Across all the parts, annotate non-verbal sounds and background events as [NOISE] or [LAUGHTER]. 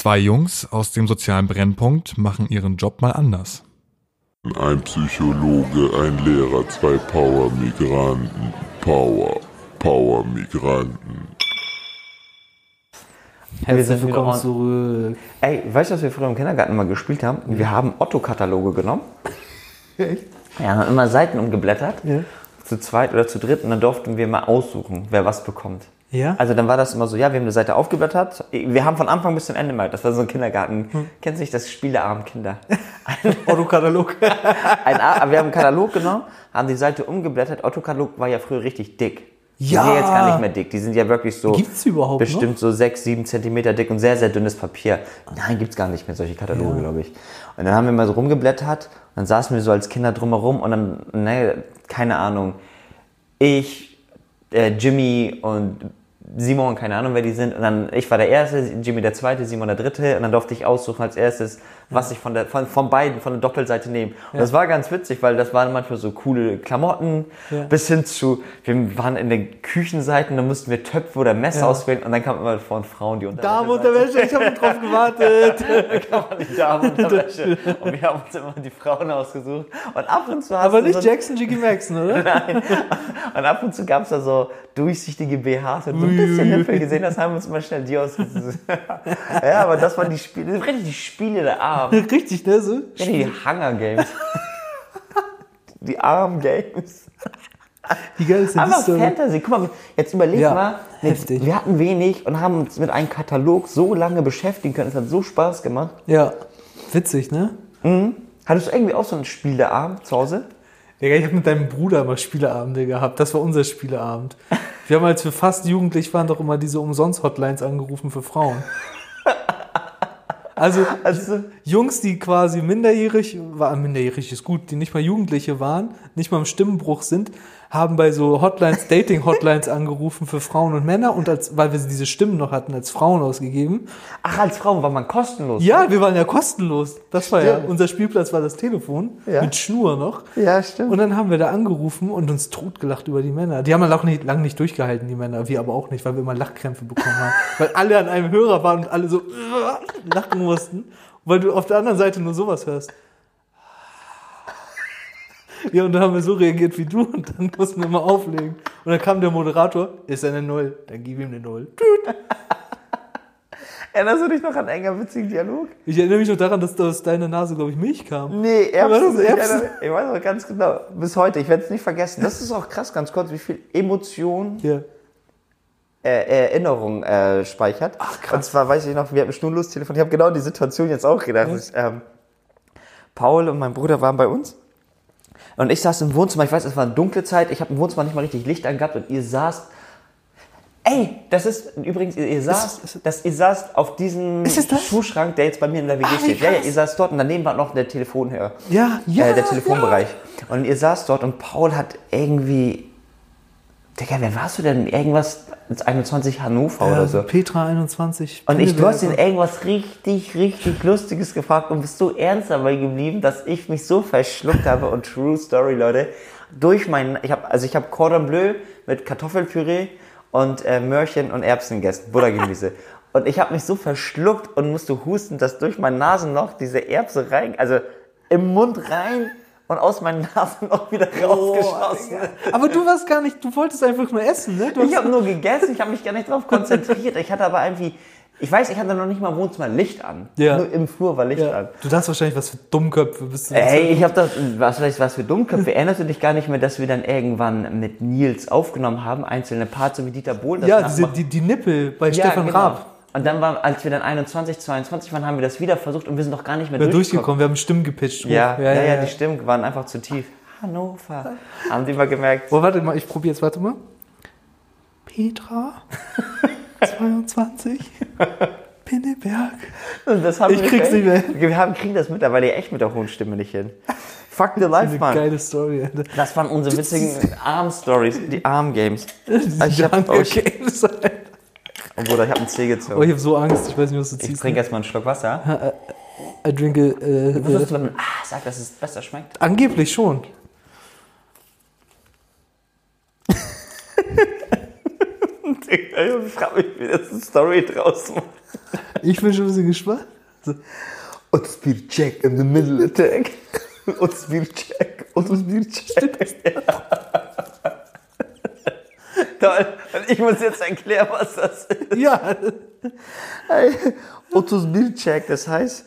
Zwei Jungs aus dem sozialen Brennpunkt machen ihren Job mal anders. Ein Psychologe, ein Lehrer, zwei Power-Migranten. Power, Power-Migranten. Herzlich willkommen zurück. Ey, weißt du, was wir früher im Kindergarten immer gespielt haben? Wir haben Otto-Kataloge genommen. [LAUGHS] Ja, haben immer Seiten umgeblättert. Zu zweit oder zu dritt. Und dann durften wir mal aussuchen, wer was bekommt. Ja? Also dann war das immer so, ja, wir haben eine Seite aufgeblättert. Wir haben von Anfang bis zum Ende mal, das war so ein Kindergarten. Kennst du nicht das Spiel der armen Kinder? [LAUGHS] Otto-Katalog. [LAUGHS] Ein, wir haben einen Katalog genommen, haben die Seite umgeblättert. Otto-Katalog war ja früher richtig dick. Die Ja. sind ja jetzt gar nicht mehr dick. Die sind ja wirklich so. Gibt's die überhaupt Bestimmt so sechs, sieben Zentimeter dick und sehr, sehr dünnes Papier. Nein, gibt's gar nicht mehr solche Kataloge, glaube ich. Und dann haben wir mal so rumgeblättert und dann saßen wir so als Kinder drumherum und dann, ne, keine Ahnung, ich, äh, Jimmy und Simon, keine Ahnung, wer die sind. Und dann, ich war der Erste, Jimmy der Zweite, Simon der Dritte. Und dann durfte ich aussuchen als erstes, was ich von, der, von, von beiden, von der Doppelseite nehme. Und das war ganz witzig, weil das waren manchmal so coole Klamotten, Ja. bis hin zu, wir waren in den Küchenseiten, da mussten wir Töpfe oder Messer Ja. auswählen. Und dann kam immer von Frauen die Unterwäsche. Damenunterwäsche, ich habe drauf [LAUGHS] gewartet. kam die Damenunterwäsche. Und wir haben uns immer die Frauen ausgesucht. Und ab und zu Aber nicht so Jackson Jiggy Maxon, oder? [LAUGHS] Nein. Und ab und zu gab es da so durchsichtige BHs und so ein bisschen Nippel gesehen, das haben wir uns mal schnell die ausgesucht. [LAUGHS] ja, aber das waren die Spiele, richtig die Spiele der [LAUGHS] Richtig, ne? So? Ja, die Hunger Games. [LAUGHS] Die Arm Games. Wie geil ist denn Aber? Fantasy, guck mal, jetzt überleg Ja, mal, heftig. wir hatten wenig und haben uns mit einem Katalog so lange beschäftigen können. Es hat so Spaß gemacht. Ja. Witzig, ne? Hattest du irgendwie auch so ein Spiel der Arm zu Hause? Digga, ich habe mit deinem Bruder mal Spieleabende gehabt. Das war unser Spieleabend. Wir haben, als wir fast jugendlich waren, doch immer diese Umsonst-Hotlines angerufen für Frauen. [LAUGHS] Also, [LAUGHS] Also, Jungs, die quasi minderjährig, war minderjährig ist gut, die nicht mal Jugendliche waren, nicht mal im Stimmenbruch sind, haben bei so Hotlines, Dating-Hotlines angerufen für Frauen und Männer und als, weil wir diese Stimmen noch hatten, als Frauen ausgegeben. ach, als Frau war man kostenlos. Ja, wir waren ja kostenlos. Das war ja, unser Spielplatz war das Telefon, Ja. mit Schnur noch. Ja, stimmt. Und dann haben wir da angerufen und uns totgelacht über die Männer. Die haben dann auch nicht, lang nicht durchgehalten, die Männer. Wir aber auch nicht, weil wir immer Lachkrämpfe bekommen haben. [LAUGHS] weil alle an einem Hörer waren und alle so [LAUGHS] lachen mussten. Weil du auf der anderen Seite nur sowas hörst. Ja, und dann haben wir so reagiert wie du und dann mussten wir mal auflegen. Und dann kam der Moderator, ist eine Null, dann gib ihm eine Null. Erinnerst du dich noch an einen enger witzigen Dialog? Ich erinnere mich noch daran, dass aus deiner Nase, glaube ich, Milch kam. Nee, Erbsen. Ich, erinnere- ich weiß noch ganz genau. Bis heute, ich werde es nicht vergessen. Das ist auch krass, ganz kurz, wie viel Emotion Ja. äh, Erinnerung äh, speichert. Ach, krass. Und zwar weiß ich noch, wir hatten schnurlos telefoniert. Ich habe genau die Situation jetzt auch gedacht. Ich, ähm, Paul und mein Bruder waren bei uns. Und ich saß im Wohnzimmer, ich weiß, es war eine dunkle Zeit, ich habe im Wohnzimmer nicht mal richtig Licht angehabt und ihr saßt. Ey, das ist übrigens, ihr, ihr saßt, ist- das, ihr saßt auf diesem? Schuhschrank, der jetzt bei mir in der WG Ah, steht. Ja, ja, ihr saßt dort und daneben war noch der Telefonhörer Ja, ja. äh, der Telefonbereich. Und ihr saßt dort und Paul hat irgendwie. Digga, wer warst du denn? Irgendwas ins 21 Hannover Ja, oder so. Petra 21. Und ich, du hast ihn irgendwas richtig, richtig Lustiges gefragt und bist so ernst dabei geblieben, dass ich mich so verschluckt habe. Und True Story, Leute, durch meinen, ich habe, also ich habe Cordon Bleu mit Kartoffelpüree und äh, Möhrchen und Erbsen gegessen, Buttergemüse. [LAUGHS] und ich habe mich so verschluckt und musste husten, dass durch mein Nasenloch diese Erbse rein, also im Mund rein und aus meinem Nasenloch wieder rausgeschossen. Aber du warst gar nicht, du wolltest einfach nur essen, ne? Ich habe nur gegessen, ich habe mich gar nicht drauf konzentriert. Ich hatte aber irgendwie, ich weiß, ich hatte noch nicht mal im Wohnzimmer Licht an. Ja. Nur im Flur war Licht ja. an. Du dachtest wahrscheinlich, was für Dummköpfe bist du. Ey, ich habe das, was vielleicht was für Dummköpfe. Erinnerst du dich gar nicht mehr, dass wir dann irgendwann mit Nils aufgenommen haben, einzelne Parts so wie Dieter Bohlen? das ja, diese, die, die Nippel bei Ja, Stefan genau. Raab. Und dann war, als wir dann 21, 22 waren, haben wir das wieder versucht und wir sind doch gar nicht mehr Wir durchgekommen. durchgekommen, wir haben Stimmen gepitcht. hoch. Ja, ja, ja, die Stimmen waren einfach zu tief. Hannover. [LAUGHS] Haben die mal gemerkt. Oh, warte mal, ich probiere jetzt, warte mal. Petra [LAUGHS] 22 Pinneberg. Das haben Ich wir krieg's nicht mehr Wir haben, kriegen das mittlerweile echt mit der hohen Stimme nicht hin. Fuck the life, Mann. geile Story, Alter. Das waren unsere witzigen [LAUGHS] Arm-Stories, die Arm-Games. Ich hab, Danke, okay. Games, Alter. Oh Bruder, ich hab einen Zeh Oh, gezogen. ich habe so Angst, ich weiß nicht, was du Ich ziehst. trinke erstmal einen Schluck Wasser. I drink a, äh, Wusstest äh, du, wenn man ah, sagt, dass es besser schmeckt? Angeblich schon. Ich frage mich, wie das eine Story draus macht. Ich bin schon ein bisschen gespannt. So. Otto's check in the middle attack. Otto's check. Otto's check. Toll. Und ich muss jetzt erklären, was das ist. Ja, Hey, Otto's check, das heißt,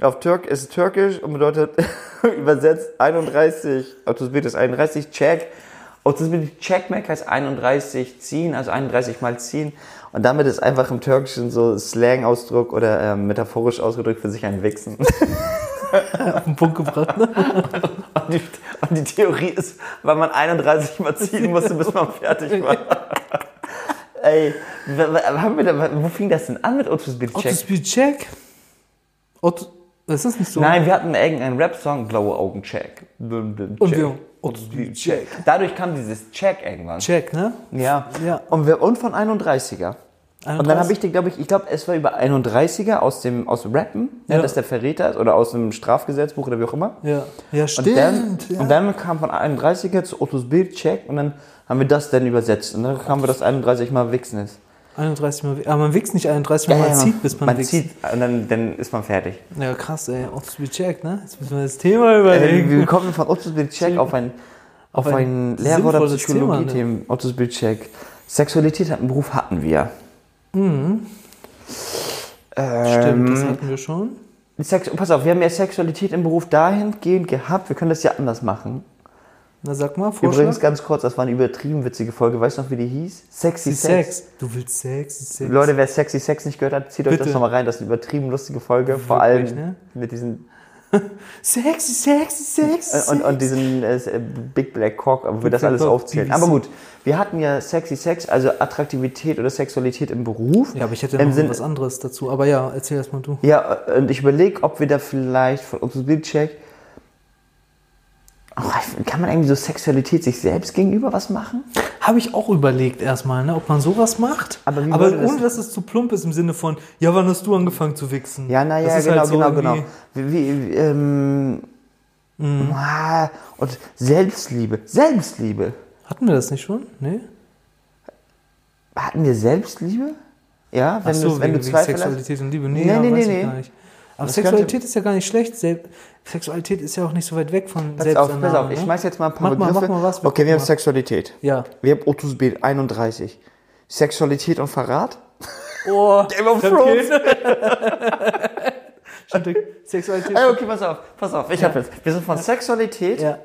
auf Türk ist türkisch und bedeutet [LAUGHS] übersetzt 31. Otto's ist 31 check. Otto's check Mac heißt 31 ziehen, also 31 mal ziehen. Und damit ist einfach im Türkischen so Slang-Ausdruck oder ähm, metaphorisch ausgedrückt für sich ein Wichsen. [LAUGHS] auf den Punkt gebracht. Ne? [LAUGHS] Und die, und die Theorie ist, weil man 31 mal ziehen musste, bis man fertig war. [LAUGHS] Ey, haben wir da, wo fing das denn an mit Otto's Beat Otto Check? Speed Check. Otto, ist das nicht so? Nein, wir hatten irgendeinen Rap-Song, Blaue Augen Check. Und wir Otto Speed Check. Dadurch kam dieses Check irgendwann. Check, ne? Ja. Ja. Und, wir, und von 31er. Und dann habe ich dir, glaube ich, ich glaube, es war über 31er aus dem aus Rappen, ja. Ja. dass der Verräter ist, oder aus dem Strafgesetzbuch oder wie auch immer. Ja, ja Und stimmt. dann, ja. und dann kam von 31er zu Ottos Bild Check und dann haben wir das dann übersetzt. Und dann haben wir das 31 mal Wichsen ist. 31 Mal. Aber man wächst nicht 31 Mal, man zieht, bis man, man wächst. zieht und dann, dann ist man fertig. Ja, krass, ey. Otto Speed Check, ne? Jetzt müssen wir das Thema Äh, überlegen. wir kommen von Ottos Bild Check auf ein, auf Auf ein ein Lehrer- oder sinnvolles Thema, ne? Psychologie-Thema. Ottos Bild Check. Sexualität hat einen Beruf hatten wir. Stimmt, das Ähm, hatten wir schon. Sex, pass auf, wir haben ja Sexualität im Beruf dahingehend gehabt, wir können das ja anders machen. Na, sag mal, Vorschlag. Übrigens ganz kurz, das war eine übertrieben witzige Folge. Weißt du noch, wie die hieß? Sexy Sex. Sex. Du willst Sex, Sex. Leute, wer Sexy Sex nicht gehört hat, zieht euch Bitte. das nochmal rein. Das ist eine übertrieben lustige Folge. Vor allem Wirklich, ne? mit diesen [LAUGHS] Sexy, sexy, sexy. äh, und, und diesen äh, Big Black Cock, wo wir das alles aufzählen. Aber gut, wir hatten ja Sexy Sex, also Attraktivität oder Sexualität im Beruf. ja, aber ich hätte noch Sinn- was anderes dazu. Aber ja, erzähl erst mal du. Ja, und ich überlege, ob wir da vielleicht von uns Bildcheck. Oh, kann man irgendwie so Sexualität sich selbst gegenüber was machen? Habe ich auch überlegt erstmal, ne, ob man sowas macht. Aber aber würde das- ohne, dass es zu plump ist im Sinne von, ja, wann hast du angefangen zu wichsen? Ja, naja, ist genau, halt so genau, genau. Wie, wie, ähm, ah, und Selbstliebe. Selbstliebe. Hatten wir das nicht schon? Nee? Hatten wir Selbstliebe? Ja, wenn Ach so, du, wenn wegen, du Zweifel hast. Sexualität und Liebe. Nee, Nee, ja, nee, weiß nee, nee. Aber Das Sexualität ist ja gar nicht schlecht. Sel Sexualität ist ja auch nicht so weit weg von Pass auf, pass auf, ich ne? schmeiß jetzt mal ein paar Mach mal, Begriffe. mach mal was, okay, wir haben mal. Sexualität. Ja. Wir haben Ottos Bild 31. Sexualität und Verrat? Oh, Game of Thrones. Stimmt, Sexualität. Ey, okay, pass auf, pass auf. Ich hab jetzt. Wir sind von Sexualität Ja.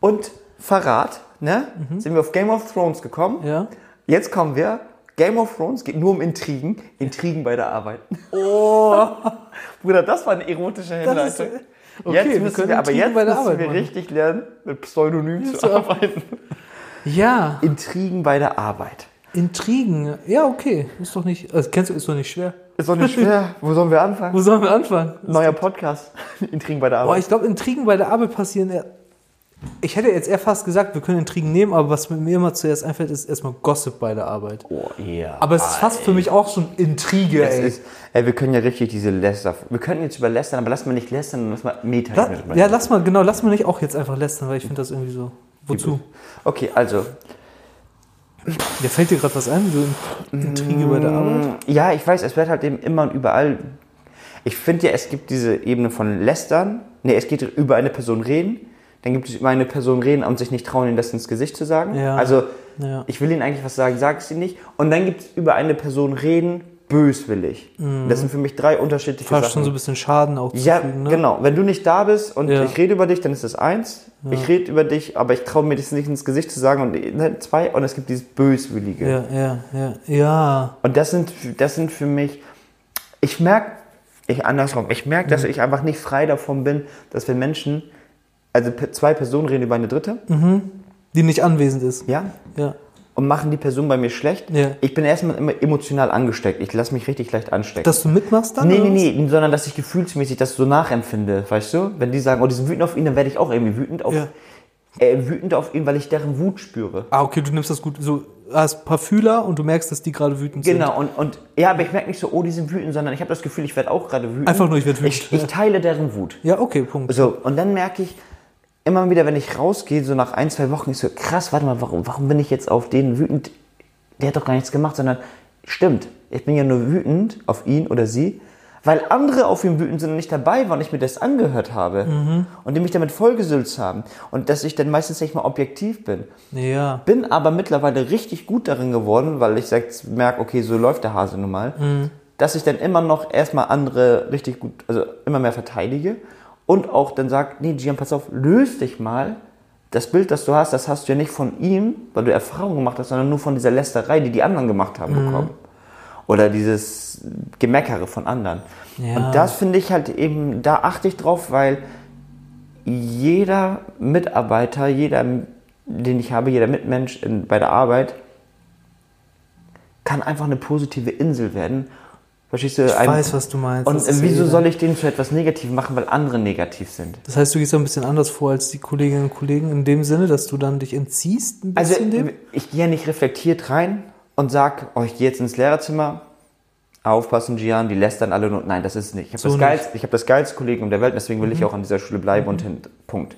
und Verrat, ne? Sind wir auf Game of Thrones gekommen. Ja. Jetzt kommen wir. Game of Thrones geht nur um Intrigen. Intrigen bei der Arbeit. Oh. [LAUGHS] Bruder, das war eine erotische Das ist, Hinleitung. okay, jetzt wir müssen können wir, aber jetzt bei der müssen Arbeit wir machen. richtig lernen, mit Pseudonym zu zu arbeiten. Ja, Intrigen bei der Arbeit. Intrigen. Ja, okay. Ist doch nicht, also kennst du, ist doch nicht schwer. Ist doch nicht schwer. [LAUGHS] Wo sollen wir anfangen? Wo sollen wir anfangen? Neuer Podcast. [LAUGHS] Intrigen bei der Boah, Arbeit. ich glaube, Intrigen bei der Arbeit passieren eher. Ich hätte jetzt eher fast gesagt, wir können Intrigen nehmen, aber was mir immer zuerst einfällt, ist erstmal Gossip bei der Arbeit. oh, ja. Aber es ist fast für mich auch schon Intrige, Es ey. ist, ey, wir können ja richtig diese Läster. Wir könnten jetzt über Lästern, aber lass mal nicht lästern, lass mal Meta. La ja, lass mal, genau, lass mal nicht auch jetzt einfach lästern, weil ich finde das irgendwie so. Wozu? Okay, also. Ja, fällt dir gerade was ein, so In- Intrige bei der Arbeit? Ja, ich weiß, es wird halt eben immer und überall. Ich finde ja, es gibt diese Ebene von Lästern. Nee, es geht über eine Person reden. Dann gibt es über eine Person reden und sich nicht trauen, ihnen das ins Gesicht zu sagen. Ja. Also, Ja. ich will ihnen eigentlich was sagen, sag es ihnen nicht. Und dann gibt es über eine Person reden, böswillig. Das sind für mich drei unterschiedliche Fast Sachen. schon so ein bisschen Schaden auch Ja, zufügen, ne? genau. Wenn du nicht da bist und Ja. ich rede über dich, dann ist das eins. Ich rede über dich, aber ich traue mir das nicht ins Gesicht zu sagen. Und ne, zwei. Und es gibt dieses Böswillige. Ja, ja, ja, ja. Und das sind, das sind für mich. Ich merke, ich andersrum, ich merke, Mhm. dass ich einfach nicht frei davon bin, dass wenn Menschen, also zwei Personen reden über eine dritte, Die nicht anwesend ist. ja, Ja. und machen die Person bei mir schlecht. Ja. Ich bin erstmal immer emotional angesteckt. Ich lasse mich richtig leicht anstecken. Dass du mitmachst dann? Nee, nee, nee, sondern dass ich gefühlsmäßig das so nachempfinde, weißt du? Wenn die sagen, oh, die sind wütend auf ihn, dann werde ich auch irgendwie wütend auf, Ja. äh, wütend auf ihn, weil ich deren Wut spüre. Ah, okay, du nimmst das gut. So, hast ein paar Fühler und du merkst, dass die gerade wütend sind. Genau, und, und ja, aber ich merke nicht so, oh, die sind wütend, sondern ich habe das Gefühl, ich werde auch gerade wütend. Einfach nur, ich werd wütend, Ich, ich teile deren Wut. Ja, okay, Punkt. So, und dann merke ich immer wieder, wenn ich rausgehe, so nach ein, zwei Wochen, ich so, krass, warte mal, warum, warum bin ich jetzt auf den wütend? der hat doch gar nichts gemacht, sondern stimmt, ich bin ja nur wütend auf ihn oder sie, weil andere auf ihn wütend sind und nicht dabei waren und ich mir das angehört habe und die mich damit vollgesülzt haben und dass ich dann meistens nicht mal objektiv bin. Ja. Bin aber mittlerweile richtig gut darin geworden, weil ich merke, okay, so läuft der Hase nun mal, dass ich dann immer noch erstmal andere richtig gut, also immer mehr verteidige und auch dann sage, nee, Gian, pass auf, löst dich mal. Das Bild, das du hast, das hast du ja nicht von ihm, weil du Erfahrung gemacht hast, sondern nur von dieser Lästerei, die die anderen gemacht haben, bekommen. Oder dieses Gemeckere von anderen. Ja. Und das finde ich halt eben, da achte ich drauf, weil jeder Mitarbeiter, jeder, den ich habe, jeder Mitmensch in, bei der Arbeit, kann einfach eine positive Insel werden. Verstehst du? Ich Ein- weiß, was du meinst. Und wieso ja- soll ich den zu etwas Negativ machen, weil andere negativ sind? Das heißt, du gehst da ein bisschen anders vor als die Kolleginnen und Kollegen in dem Sinne, dass du dann dich entziehst ein Also bisschen dem? ich gehe ja nicht reflektiert rein und sag, oh, ich gehe jetzt ins Lehrerzimmer, aufpassen, Gian, die lästern alle nur. Nein, das ist es nicht. Ich habe So das, geilste, ich hab das geilste Kollegium der Welt, deswegen will ich auch an dieser Schule bleiben und hin, Punkt.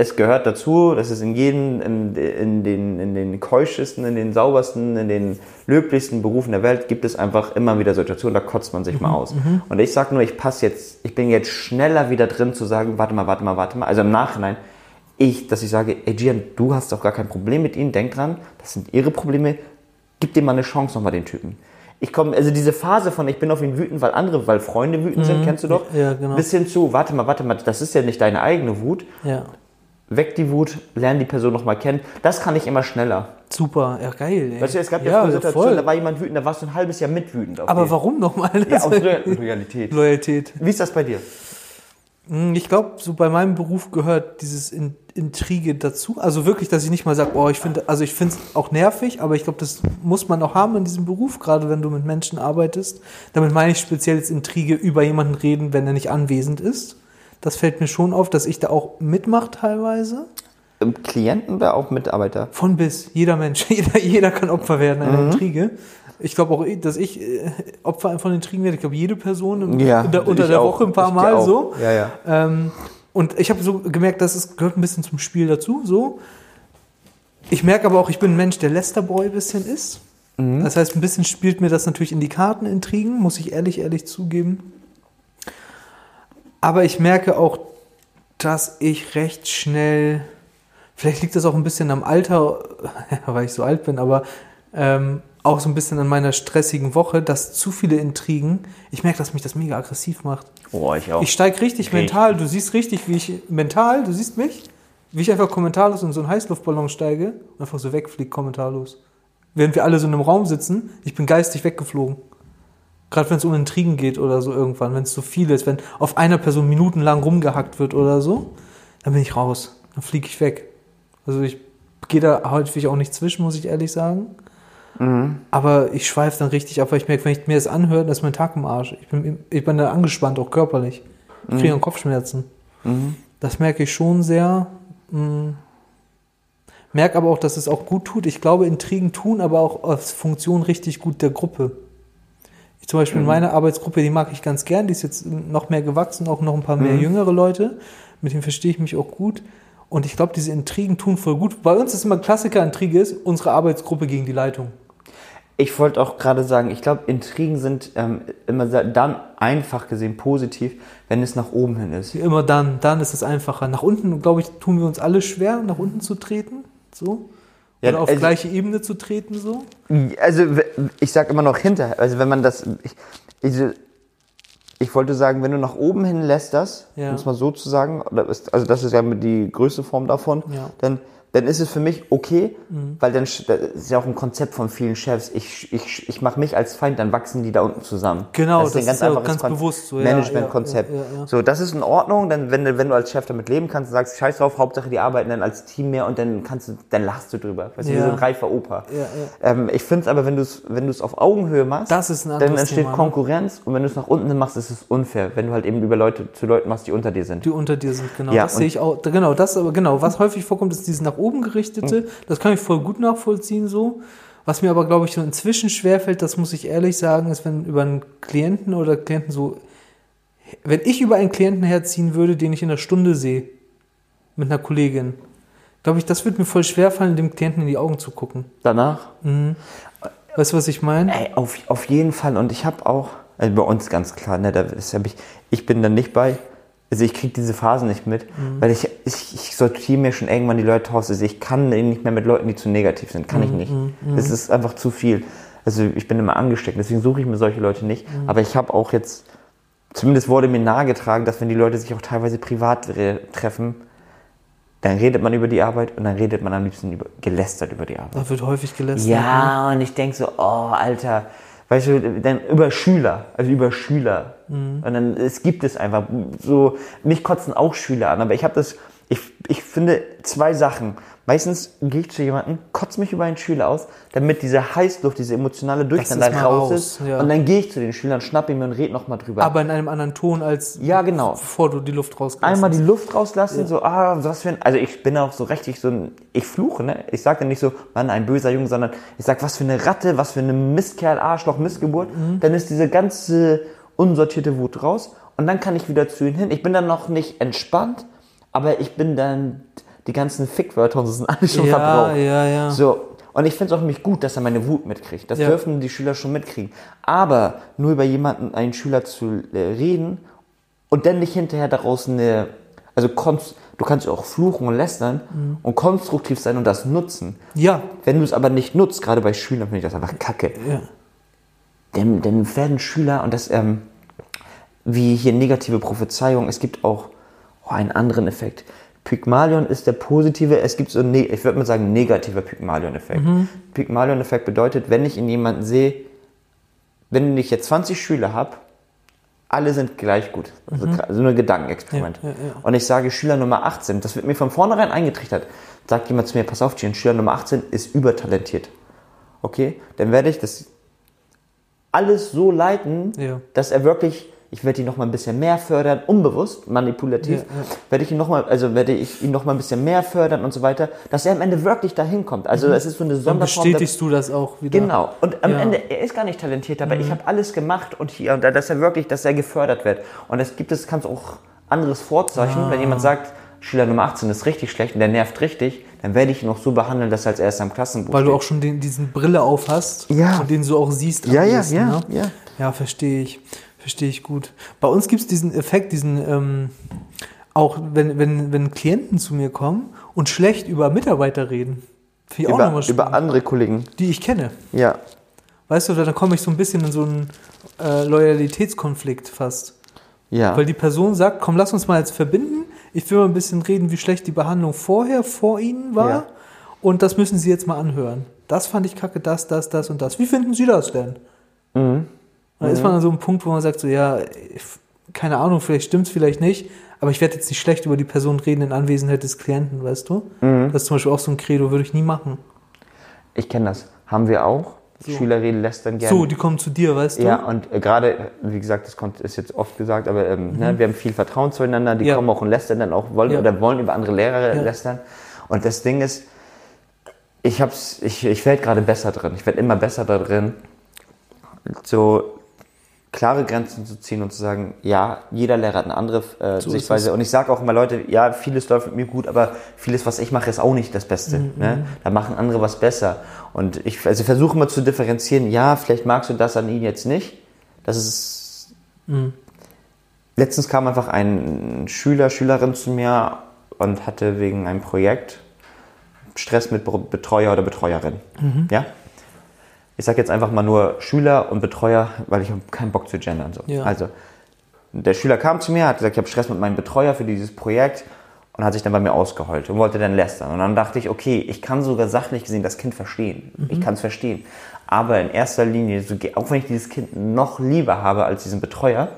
Es gehört dazu, dass es in jedem, in, in, den, in den keuschesten, in den saubersten, in den löblichsten Berufen der Welt gibt es einfach immer wieder Situationen, da kotzt man sich mal aus. Und ich sag nur, ich passe jetzt, ich bin jetzt schneller wieder drin zu sagen, warte mal, warte mal, warte mal. Also im Nachhinein, ich, dass ich sage, ey Gian, du hast doch gar kein Problem mit ihnen, denk dran, das sind ihre Probleme, gib dir mal eine Chance nochmal den Typen. Ich komme, also diese Phase von, ich bin auf ihn wütend, weil andere, weil Freunde wütend sind, kennst du doch? Ja, genau. Bis hin zu, warte mal, warte mal, das ist ja nicht deine eigene Wut. Ja. Weg die Wut, lern die Person nochmal kennen. Das kann ich immer schneller. Super, ja geil. Ey. Weißt du, es gab ja, früher Situationen, voll. da war jemand wütend, da warst du ein halbes Jahr mit wütend auf Aber den. warum nochmal? Ja, aus Loyal- Loyalität. Loyalität. Wie ist das bei dir? Hm, Ich glaube, so bei meinem Beruf gehört dieses In Intrige dazu. Also wirklich, dass ich nicht mal sage, oh, ich finde, also ich finde es auch nervig, aber ich glaube, das muss man auch haben in diesem Beruf, gerade wenn du mit Menschen arbeitest. Damit meine ich speziell jetzt Intrige über jemanden reden, wenn er nicht anwesend ist. Das fällt mir schon auf, dass ich da auch mitmache teilweise. Ähm, Klienten oder auch Mitarbeiter? Von bis. Jeder Mensch. [LAUGHS] Jeder, jeder kann Opfer werden einer Mhm. Intrige. Ich glaube auch, dass ich äh, Opfer von Intrigen werde. Ich glaube, jede Person im, Ja, unter, unter der auch. Woche ein paar Ich Mal auch. so. Ja, ja. Ähm, und ich habe so gemerkt, dass es gehört ein bisschen zum Spiel dazu. So. Ich merke aber auch, ich bin ein Mensch, der Lesterboy ein bisschen ist. Mhm. Das heißt, ein bisschen spielt mir das natürlich in die Karten Intrigen, muss ich ehrlich, ehrlich zugeben. Aber ich merke auch, dass ich recht schnell, vielleicht liegt das auch ein bisschen am Alter, [LAUGHS] weil ich so alt bin, aber ähm, auch so ein bisschen an meiner stressigen Woche, dass zu viele Intrigen, ich merke, dass mich das mega aggressiv macht. Oh, ich auch. Ich steige richtig, Richtig. mental, du siehst richtig, wie ich mental, du siehst mich, wie ich einfach kommentarlos in so einen Heißluftballon steige und einfach so wegfliege, kommentarlos. Während wir alle so in einem Raum sitzen, ich bin geistig weggeflogen. Gerade wenn es um Intrigen geht oder so irgendwann, wenn es so viel ist, wenn auf einer Person minutenlang rumgehackt wird oder so, dann bin ich raus. Dann fliege ich weg. Also ich gehe da häufig auch nicht zwischen, muss ich ehrlich sagen. Aber ich schweife dann richtig ab, weil ich merke, wenn ich mir das anhöre, dann ist mein Tag im Arsch. Ich bin, ich bin da angespannt, auch körperlich. Ich kriege dann Kopfschmerzen. Das merke ich schon sehr. Mm. Merke aber auch, dass es auch gut tut. Ich glaube, Intrigen tun aber auch als Funktion richtig gut der Gruppe. Zum Beispiel meine Arbeitsgruppe, die mag ich ganz gern. Die ist jetzt noch mehr gewachsen, auch noch ein paar mehr jüngere Leute. Mit denen verstehe ich mich auch gut. Und ich glaube, diese Intrigen tun voll gut. Bei uns ist immer Klassiker Intrige ist unsere Arbeitsgruppe gegen die Leitung. Ich wollte auch gerade sagen, ich glaube, Intrigen sind ähm, immer dann einfach gesehen positiv, wenn es nach oben hin ist. Immer dann, dann ist es einfacher. Nach unten, glaube ich, tun wir uns alle schwer, nach unten zu treten. So. Ja, Oder auf also- gleiche Ebene zu treten, so. Also ich sag immer noch hinter, also wenn man das, ich, ich, ich wollte sagen, wenn du nach oben hin lässt das, Ja. um es mal so zu sagen, also das ist ja die größte Form davon, Ja. Dann, dann ist es für mich okay, weil dann das ist ja auch ein Konzept von vielen Chefs. Ich, ich, ich mache mich als Feind, dann wachsen die da unten zusammen. Genau, das ist das ein ganz ist einfaches ganz Kon- bewusst so, Managementkonzept. ja, ja, ja. So, das ist in Ordnung, dann, wenn, du- wenn du als Chef damit leben kannst und sagst, scheiß drauf, Hauptsache die arbeiten dann als Team mehr und dann kannst du, dann lachst du drüber. Weißt du, wie so ein reifer Opa. Ähm, ich finde es aber, wenn du es wenn du's auf Augenhöhe machst, ist dann entsteht Thema, ne? Konkurrenz und wenn du es nach unten hin machst, ist es unfair, wenn du halt eben über Leute zu Leuten machst, die unter dir sind. Die unter dir sind, genau. Das sehe ich auch. Genau, das aber genau. Was häufig vorkommt, ist dieses nach oben gerichtete. Das kann ich voll gut nachvollziehen so. Was mir aber, glaube ich, so inzwischen schwerfällt, das muss ich ehrlich sagen, ist, wenn über einen Klienten oder Klienten so, wenn ich über einen Klienten herziehen würde, den ich in einer Stunde sehe, mit einer Kollegin, glaube ich, das wird mir voll schwer fallen, dem Klienten in die Augen zu gucken. Danach? Weißt du, was ich meine? Ey, auf, auf jeden Fall. Und ich habe auch, also bei uns ganz klar, ne, da ist, ich, ich bin dann nicht bei, also ich kriege diese Phasen nicht mit, weil ich, ich, ich sortiere mir schon irgendwann die Leute raus. Also ich kann nicht mehr mit Leuten, die zu negativ sind. Kann ich nicht. Das ist einfach zu viel. Also ich bin immer angesteckt, deswegen suche ich mir solche Leute nicht. Aber ich habe auch jetzt, zumindest wurde mir nahegetragen, dass wenn die Leute sich auch teilweise privat re- treffen, dann redet man über die Arbeit und dann redet man am liebsten über, gelästert über die Arbeit. Da wird häufig gelästert. ne? Ja, und ich denk so, oh, Alter, weißt du, dann über Schüler, also über Schüler. Und dann, es gibt es einfach so, mich kotzen auch Schüler an, aber ich habe das, ich, ich finde zwei Sachen. Meistens gehe ich zu jemandem, kotze mich über einen Schüler aus, damit diese Heißluft, diese emotionale Durchstand raus raus, ist. ja. Und dann gehe ich zu den Schülern, schnappe ihn mir und rede nochmal drüber. Aber in einem anderen Ton als Ja, genau. bevor du die Luft rausgelassen Einmal die. Luft rauslassen, so, ah, was für ein, also ich bin auch so richtig so ein, ich fluche, ne? Ich sage dann nicht so, Mann, ein böser Junge, sondern ich sag, was für eine Ratte, was für eine Mistkerl, Arschloch, Missgeburt. Dann ist diese ganze unsortierte Wut raus und dann kann ich wieder zu ihnen hin. Ich bin dann noch nicht entspannt, aber ich bin dann, die ganzen Fickwörter und so sind alle schon Ja, verbraucht. ja, ja. So. Und ich finde es auch nämlich gut, dass er meine Wut mitkriegt. Das Ja. dürfen die Schüler schon mitkriegen. Aber nur über jemanden, einen Schüler zu äh, reden und dann nicht hinterher daraus eine, also konst, du kannst auch fluchen und lästern Mhm. und konstruktiv sein und das nutzen. Ja, Wenn du es aber nicht nutzt, gerade bei Schülern finde ich das einfach kacke. ja. Dann, dann werden Schüler und das, ähm, wie hier negative Prophezeiung, es gibt auch oh, einen anderen Effekt. Pygmalion ist der positive, es gibt so, ne, ich würde mal sagen, negativer Pygmalion-Effekt. Pygmalion-Effekt bedeutet, wenn ich in jemanden sehe, wenn ich jetzt 20 Schüler habe, alle sind gleich gut. Also, so ein Gedankenexperiment. Ja, ja, ja. Und ich sage Schüler Nummer 18, das wird mir von vornherein eingetrichtert. Sagt jemand zu mir, pass auf, Gian, Schüler Nummer 18 ist übertalentiert. Okay? Dann werde ich das alles so leiten, dass er wirklich, ich werde ihn noch mal ein bisschen mehr fördern, unbewusst, manipulativ, Ja, ja. werde ich ihn noch mal, also werde ich ihn noch mal ein bisschen mehr fördern und so weiter, dass er am Ende wirklich dahin kommt. Also es ist so eine Dann Sonderform der bestätigst du das auch wieder. Genau. Und am Ja. Mhm. Ende, er ist gar nicht talentiert, aber ich habe alles gemacht und hier und da, dass er wirklich, dass er gefördert wird. Und es gibt es, kann es auch anderes Vorzeichen, Ah. wenn jemand sagt, Schüler Nummer 18 ist richtig schlecht und der nervt richtig, dann werde ich ihn auch so behandeln, dass er als erster im Klassenbuch Weil du steht. auch schon den, diesen Brille auf hast Ja. und den so auch siehst. Ja, ja, ja, ne? ja. Ja, verstehe ich. Verstehe ich gut. Bei uns gibt es diesen Effekt, diesen, ähm, auch wenn, wenn, wenn Klienten zu mir kommen und schlecht über Mitarbeiter reden. Finde ich auch über, nochmal spannend. über andere Kollegen. die ich kenne. Ja. Weißt du, da komme ich so ein bisschen in so einen äh, Loyalitätskonflikt fast. Ja. Weil die Person sagt, komm, lass uns mal jetzt verbinden. Ich will mal ein bisschen reden, wie schlecht die Behandlung vorher vor Ihnen war. Ja. Und das müssen Sie jetzt mal anhören. Das fand ich kacke, das, das, das und das. Wie finden Sie das denn? Mhm. Da ist man an so einem Punkt, wo man sagt, so, ja, keine Ahnung, vielleicht stimmt's, vielleicht nicht. Aber ich werde jetzt nicht schlecht über die Person reden in Anwesenheit des Klienten, weißt du? Mhm. Das ist zum Beispiel auch so ein Credo, würde ich nie machen. Ich kenne das. Haben wir auch. Schüler reden lästern gerne. So, die kommen zu dir, weißt du? Ja, und äh, gerade, wie gesagt, das kommt, ist jetzt oft gesagt, aber ähm, ne, wir haben viel Vertrauen zueinander, die Mhm. Ja. kommen auch und lästern dann auch, wollen Ja. oder wollen über andere Lehrer Ja. lästern. Und das Ding ist, ich hab's, ich, ich werde gerade besser drin. Ich werde immer besser da drin, so klare Grenzen zu ziehen und zu sagen, ja, jeder Lehrer hat eine andere äh, So Sichtweise. Und ich sage auch immer, Leute, ja, vieles läuft mit mir gut, aber vieles, was ich mache, ist auch nicht das Beste. Mhm, Ne? Da machen andere was besser. Und ich also versuche immer zu differenzieren, ja, vielleicht magst du das an ihn jetzt nicht. Das ist. Mhm. Letztens kam einfach ein Schüler, Schülerin zu mir und hatte wegen einem Projekt Stress mit Be- Betreuer oder Betreuerin. Mhm. Ja? Ich sage jetzt einfach mal nur Schüler und Betreuer, weil ich habe keinen Bock zu gendern. So. Ja. Also, der Schüler kam zu mir, hat gesagt, ich habe Stress mit meinem Betreuer für dieses Projekt und hat sich dann bei mir ausgeheult und wollte dann lästern. Und dann dachte ich, okay, ich kann sogar sachlich gesehen das Kind verstehen. Mhm. Ich kann es verstehen. Aber in erster Linie, auch wenn ich dieses Kind noch lieber habe als diesen Betreuer,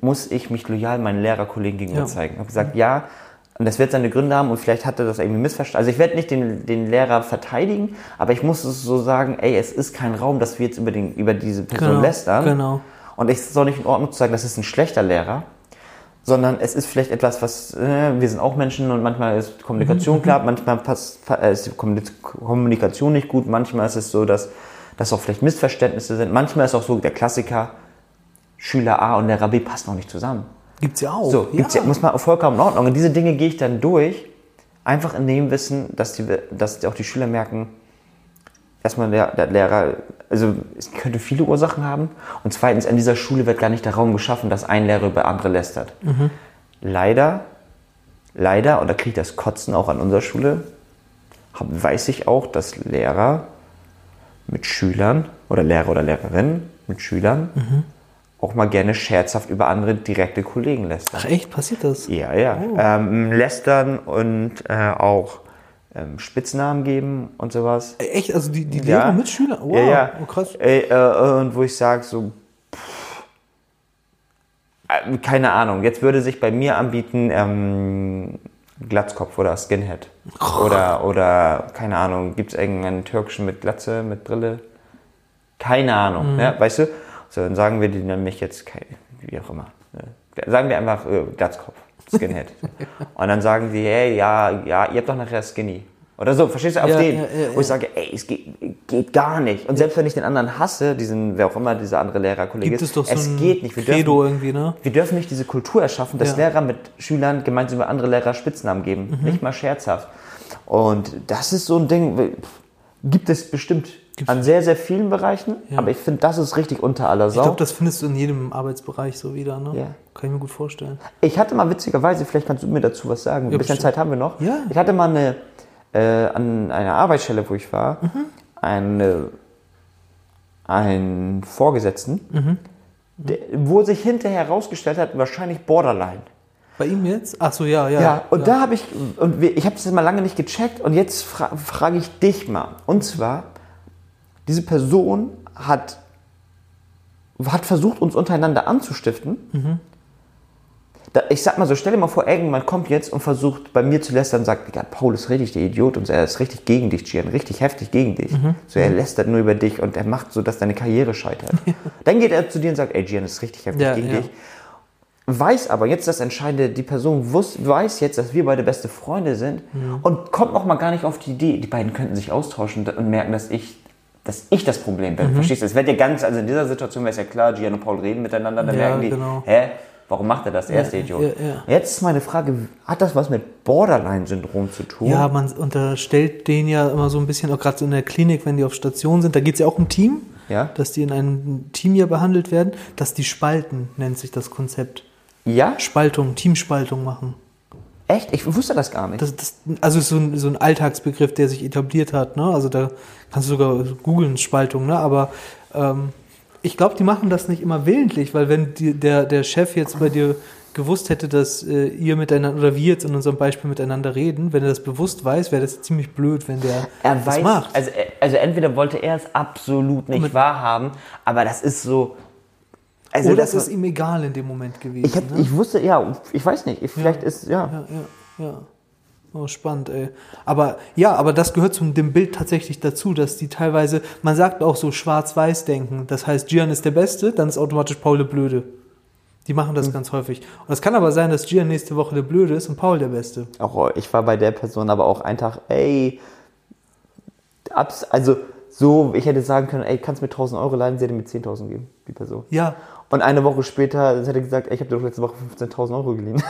muss ich mich loyal meinen Lehrerkollegen gegenüber Ja. zeigen. Ich habe gesagt, ja, und das wird seine Gründe haben und vielleicht hat er das irgendwie missverstanden. Also ich werde nicht den, den Lehrer verteidigen, aber ich muss es so sagen, ey, es ist kein Raum, dass wir jetzt über, den, über diese Person Genau, lästern. genau. Und es ist auch nicht in Ordnung zu sagen, das ist ein schlechter Lehrer, sondern es ist vielleicht etwas, was, äh, wir sind auch Menschen und manchmal ist Mhm, Kommunikation klar, manchmal passt, äh, ist die Kommunik- Kommunikation nicht gut, manchmal ist es so, dass, dass auch vielleicht Missverständnisse sind, manchmal ist auch so der Klassiker, Schüler A und Lehrer B passen noch nicht zusammen. Gibt's ja auch. So, gibt's ja, muss man vollkommen in Ordnung. Und diese Dinge gehe ich dann durch. Einfach in dem Wissen, dass, die, dass auch die Schüler merken, erstmal der, der Lehrer, also es könnte viele Ursachen haben. Und zweitens, an dieser Schule wird gar nicht der Raum geschaffen, dass ein Lehrer über andere lästert. Leider, leider, und da kriege ich das Kotzen auch an unserer Schule, hab, weiß ich auch, dass Lehrer mit Schülern oder Lehrer oder Lehrerinnen mit Schülern auch mal gerne scherzhaft über andere direkte Kollegen lästern. Ach echt, passiert das? Ja, ja. Ähm, lästern und äh, auch ähm, Spitznamen geben und sowas. Äh, Echt, also die, die Ja. Lehrer mit Schülern? Wow, ja, ja. Oh, krass. Ey, äh, und wo ich sage, so, pff, äh, keine Ahnung, jetzt würde sich bei mir anbieten, ähm, Glatzkopf oder Skinhead. Oder, oder, keine Ahnung, gibt es irgendeinen türkischen mit Glatze, mit Brille? Keine Ahnung, Mhm. ne? weißt du? So, dann sagen wir die nämlich jetzt, wie auch immer. Ne? Sagen wir einfach äh, Glatzkopf, Skinhead. [LAUGHS] und dann sagen die, hey, ja, ja, ihr habt doch nachher Skinny. Oder so, verstehst du, auf Ja, den. ja, ja, wo ich sage, ey, es geht, geht gar nicht. Und selbst wenn ich den anderen hasse, diesen, wer auch immer dieser andere Lehrerkollege Gibt es doch so es geht nicht. Wir Credo dürfen, irgendwie, ne? wir dürfen nicht diese Kultur erschaffen, dass. Lehrer mit Schülern gemeinsam über andere Lehrer Spitznamen geben. Mhm. Nicht mal scherzhaft. Und das ist so ein Ding, gibt es bestimmt an sehr, sehr vielen Bereichen, Ja. aber ich finde, das ist richtig unter aller Ich Sau. glaube, das findest du in jedem Arbeitsbereich so wieder, ne? Ja. Kann ich mir gut vorstellen. Ich hatte mal witzigerweise, vielleicht kannst du mir dazu was sagen, ein Ja, bisschen bestimmt. Zeit haben wir noch. Ja. Ich hatte mal eine, äh, an einer Arbeitsstelle, wo ich war, Mhm. eine, einen Vorgesetzten, Mhm. der, wo sich hinterher herausgestellt hat, wahrscheinlich Borderline. Bei ihm jetzt? Ach so, ja, ja. Ja, und da habe ich, und ich habe das mal lange nicht gecheckt und jetzt fra frage ich dich mal. Und zwar, diese Person hat, hat versucht, uns untereinander anzustiften. Da, ich sag mal so, stell dir mal vor, irgendjemand kommt jetzt und versucht bei mir zu lästern und sagt, Digga, Paul ist richtig der Idiot und er ist richtig gegen dich, Gian, richtig heftig gegen dich. So, er lästert nur über dich und er macht so, dass deine Karriere scheitert. [LAUGHS] Dann geht er zu dir und sagt, ey, Gian ist richtig heftig Ja, gegen ja. dich. Weiß aber jetzt das Entscheidende, die Person wus, weiß jetzt, dass wir beide beste Freunde sind Mhm. und kommt noch mal gar nicht auf die Idee, die beiden könnten sich austauschen und merken, dass ich, dass ich das Problem Mhm. bin. Verstehst du? Es wird ja ganz, also in dieser Situation wäre es ja klar, Gian und Paul reden miteinander, dann Ja, merken die, genau. hä, warum macht er das? Er ist der Idiot. ja, ja. Jetzt ist meine Frage, hat das was mit Borderline-Syndrom zu tun? Ja, man unterstellt denen ja immer so ein bisschen, auch gerade so in der Klinik, wenn die auf Station sind, da geht es ja auch um Team, Ja. dass die in einem Team ja behandelt werden, dass die spalten, nennt sich das Konzept. Ja? Spaltung, Teamspaltung machen. Echt? Ich wusste das gar nicht. Das, das, also ist so ein, so ein Alltagsbegriff, der sich etabliert hat. Ne? Also da kannst du sogar googeln, Spaltung. Ne? Aber ähm, ich glaube, die machen das nicht immer willentlich, weil wenn die, der, der Chef jetzt bei dir gewusst hätte, dass äh, ihr miteinander oder wir jetzt in unserem Beispiel miteinander reden, wenn er das bewusst weiß, wäre das ziemlich blöd, wenn der er das weiß, macht. also, also entweder wollte er es absolut nicht Mit- wahrhaben, aber das ist so. Also Oder das es ist ihm egal in dem Moment gewesen. ich, hab, ne? ich wusste, ja, ich weiß nicht, ich, vielleicht ist, ja. Ja, ja, ja. Oh, spannend, ey. Aber ja, aber das gehört zu dem Bild tatsächlich dazu, dass die teilweise, man sagt auch so schwarz-weiß denken. Das heißt, Gian ist der Beste, dann ist automatisch Paul der Blöde. Die machen das ganz häufig. Und es kann aber sein, dass Gian nächste Woche der Blöde ist und Paul der Beste. Auch, ich war bei der Person aber auch einen Tag, ey, abs, also so, ich hätte sagen können, ey, kannst du mir 1000 Euro leihen, sie hätte mir 10.000 geben, die Person. Ja, Und eine Woche später hätte er gesagt, ey, ich habe dir doch letzte Woche 15.000 Euro geliehen.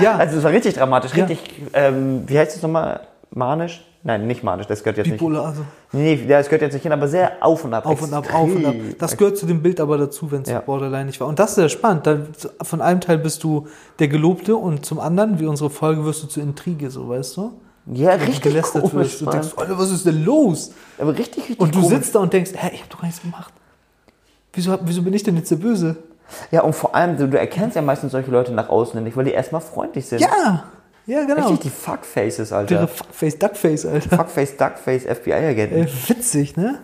ja. [LAUGHS] Also es war richtig dramatisch, Ja. richtig, ähm, wie heißt das nochmal? Manisch? Nein, nicht manisch, das gehört jetzt nicht. Bipolar, also Nee, das gehört jetzt nicht hin, aber sehr auf und ab. auf und ab, auf und ab. Das gehört zu dem Bild aber dazu, wenn es Ja. Borderline nicht war. Und das ist sehr spannend. Da, von einem Teil bist du der Gelobte und zum anderen, wie unsere Folge, wirst du zur Intrige, so weißt du? Ja, du richtig gelästert komisch, wirst. Du denkst, Alter, was ist denn los? Aber richtig, richtig Und du komisch. sitzt da und denkst, hä, ich habe doch gar nichts gemacht. Wieso, wieso bin ich denn jetzt der Böse? Ja, und vor allem, du, du erkennst ja meistens solche Leute nach außen nicht, weil die erstmal freundlich sind. Ja, ja, genau. Richtig die Fuckfaces, Ihre Alter. Fuckface, Duckface, Alter. Fuckface, Duckface, FBI-Agenten. Ey, witzig, ne?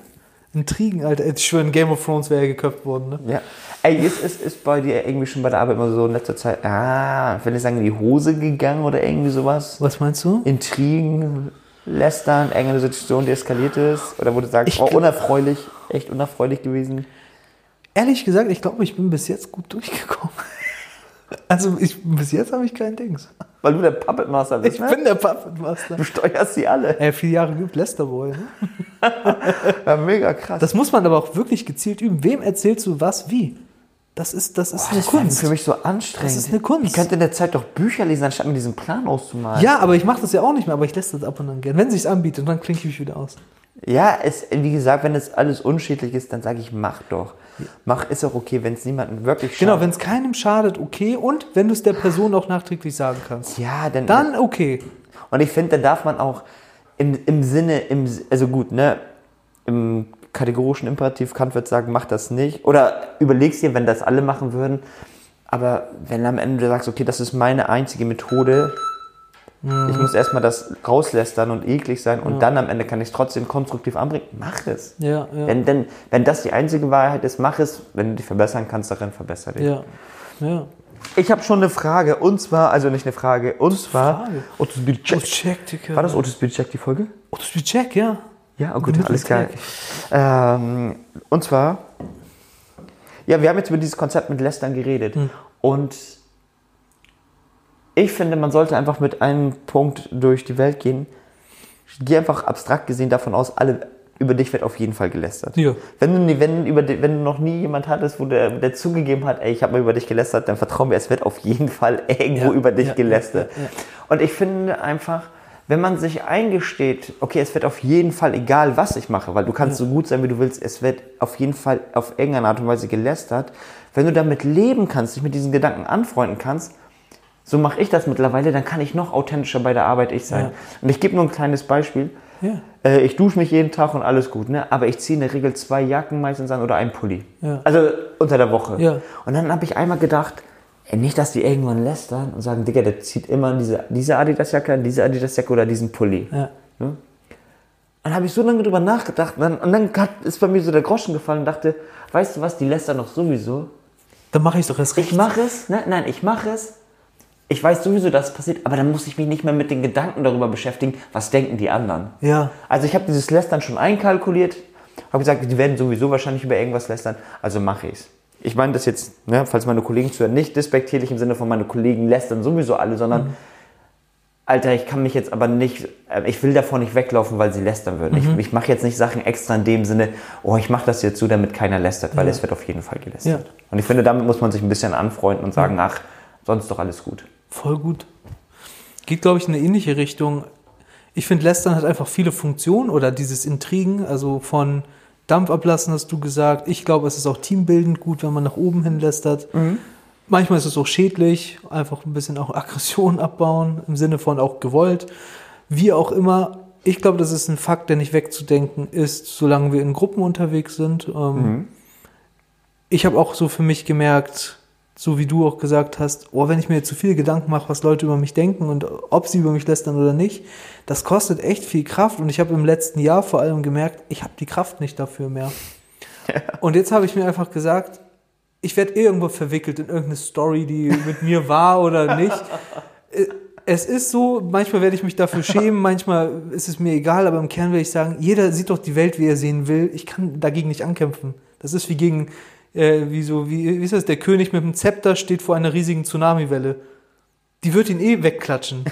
Intrigen, Alter. Ich schwöre, in Game of Thrones wäre er geköpft worden, ne? Ja. Ey, ist, ist, ist bei dir irgendwie schon bei der Arbeit immer so in letzter Zeit, ah, wenn ich sagen, in die Hose gegangen oder irgendwie sowas? Was meinst du? Intrigen, Lästern, irgendeine Situation, die eskaliert ist? Oder wo du sagst, Ich oh, unerfreulich, echt unerfreulich gewesen? Ehrlich gesagt, ich glaube, ich bin bis jetzt gut durchgekommen. [LAUGHS] Also, ich, bis jetzt habe ich kein Dings. Weil du der Puppet Master bist, Ich ne? bin der Puppet Master. Du steuerst sie alle. Ey, vier Jahre Lester Boy, ne? [LAUGHS] Ja, mega krass. Das muss man aber auch wirklich gezielt üben. Wem erzählst du was wie? Das ist, das ist Boah, eine das Kunst. für mich so anstrengend. Das ist eine Kunst. Ich könnte in der Zeit doch Bücher lesen, anstatt mir diesen Plan auszumalen. Ja, aber ich mache das ja auch nicht mehr, aber ich lässt das ab und an gern. Wenn sich's anbietet, dann klinke ich mich wieder aus. Ja, es, wie gesagt, wenn es alles unschädlich ist, dann sage ich, mach doch. Mach ist auch okay, wenn es niemandem wirklich schadet. Genau, wenn es keinem schadet, okay. Und wenn du es der Person auch nachträglich sagen kannst. Ja, dann. Dann okay. Und ich finde, dann darf man auch im, im Sinne, im, also gut, ne, im kategorischen Imperativ, Kant wird sagen, mach das nicht. Oder überlegst dir, wenn das alle machen würden. Aber wenn am Ende du sagst, okay, das ist meine einzige Methode, ich muss erstmal das rauslästern und eklig sein und dann am Ende kann ich es trotzdem konstruktiv anbringen, mach es. Ja, ja. Wenn, denn, wenn das die einzige Wahrheit ist, mach es. Wenn du dich verbessern kannst, darin verbessere dich. Ja. Ja. Ich habe schon eine Frage und zwar, also nicht eine Frage, und zwar, Frage? Otis Bicek. Check. War das Otis Bicek die Folge? Wie check, ja. Ja, oh gut, alles klar. Ähm, und zwar, ja, wir haben jetzt über dieses Konzept mit Lästern geredet. Und ich finde, man sollte einfach mit einem Punkt durch die Welt gehen. Geh einfach abstrakt gesehen davon aus, alle über dich wird auf jeden Fall gelästert. Ja. Wenn du, nie- wenn, über, wenn du noch nie jemand hattest, wo der, der zugegeben hat, ey, ich habe mal über dich gelästert, dann vertrau mir, es wird auf jeden Fall [LAUGHS] irgendwo Ja, über dich ja, gelästert. Und ich finde einfach, wenn man sich eingesteht, okay, es wird auf jeden Fall, egal was ich mache, weil du kannst so gut sein, wie du willst, es wird auf jeden Fall auf irgendeine Art und Weise gelästert. Wenn du damit leben kannst, dich mit diesen Gedanken anfreunden kannst, so mache ich das mittlerweile, dann kann ich noch authentischer bei der Arbeit ich sein. Ja. Und ich gebe nur ein kleines Beispiel. Ja. Äh, ich dusche mich jeden Tag und alles gut, ne? aber ich ziehe in der Regel zwei Jacken meistens an oder einen Pulli. Ja. Also unter der Woche. Und dann habe ich einmal gedacht, nicht, dass die irgendwann lästern und sagen, Digga, der zieht immer diese, diese Adidas-Jacke an, diese Adidas-Jacke oder diesen Pulli. Ja. Dann habe ich so lange drüber nachgedacht und dann, und dann hat, ist bei mir so der Groschen gefallen und dachte, weißt du was, die lästern doch sowieso. Dann mache ich doch erst recht. Ich mache es, ne? nein, ich mache es. Ich weiß sowieso, dass es passiert, aber dann muss ich mich nicht mehr mit den Gedanken darüber beschäftigen, was denken die anderen. Ja. Also ich habe dieses Lästern schon einkalkuliert, habe gesagt, die werden sowieso wahrscheinlich über irgendwas lästern, also mache ich's. Ich meine das jetzt, ne, falls meine Kollegen zuhören, nicht despektierlich im Sinne von meine Kollegen lästern sowieso alle, sondern Alter, ich kann mich jetzt aber nicht, äh, ich will davor nicht weglaufen, weil sie lästern würden. Ich, ich mache jetzt nicht Sachen extra in dem Sinne, oh, ich mache das jetzt so, damit keiner lästert, weil Ja. es wird auf jeden Fall gelästert. Ja. Und ich finde, damit muss man sich ein bisschen anfreunden und sagen, ach, sonst doch alles gut. Voll gut. Geht, glaube ich, in eine ähnliche Richtung. Ich finde, Lästern hat einfach viele Funktionen oder dieses Intrigen, also von Dampf ablassen, hast du gesagt. Ich glaube, es ist auch teambildend gut, wenn man nach oben hin lästert. Manchmal ist es auch schädlich, einfach ein bisschen auch [LAUGHS] Aggression abbauen, im Sinne von auch gewollt. Wie auch immer. Ich glaube, das ist ein Fakt, der nicht wegzudenken ist, solange wir in Gruppen unterwegs sind. Ähm, ich habe auch so für mich gemerkt, so wie du auch gesagt hast, oh, wenn ich mir zu viel Gedanken mache, was Leute über mich denken und ob sie über mich lästern oder nicht, das kostet echt viel Kraft. Und ich habe im letzten Jahr vor allem gemerkt, ich habe die Kraft nicht dafür mehr. [LAUGHS] Und jetzt habe ich mir einfach gesagt, ich werde irgendwo verwickelt in irgendeine Story, die mit mir war oder nicht. [LAUGHS] Es ist so, manchmal werde ich mich dafür schämen, manchmal ist es mir egal, aber im Kern werde ich sagen, jeder sieht doch die Welt, wie er sehen will. Ich kann dagegen nicht ankämpfen. Das ist wie gegen, äh, wie so, wie, wie ist das, der König mit dem Zepter steht vor einer riesigen Tsunamiwelle. Die wird ihn eh wegklatschen.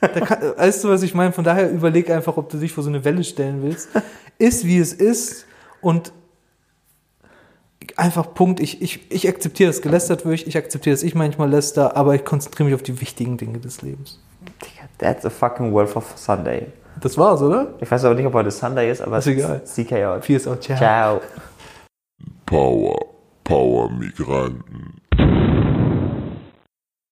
Da kann, [LAUGHS] weißt du, was ich meine? Von daher überleg einfach, ob du dich vor so eine Welle stellen willst. Ist, wie es ist und einfach Punkt. Ich, ich, ich akzeptiere, dass gelästert wird. Ich akzeptiere, dass ich manchmal läster, aber ich konzentriere mich auf die wichtigen Dinge des Lebens. Digga, That's a fucking world of Sunday. Das war's, oder? Ich weiß aber nicht, ob heute Sunday ist, aber Ist egal. es ist CK out. Peace out. Ciao. Ciao. Power, Power Migranten.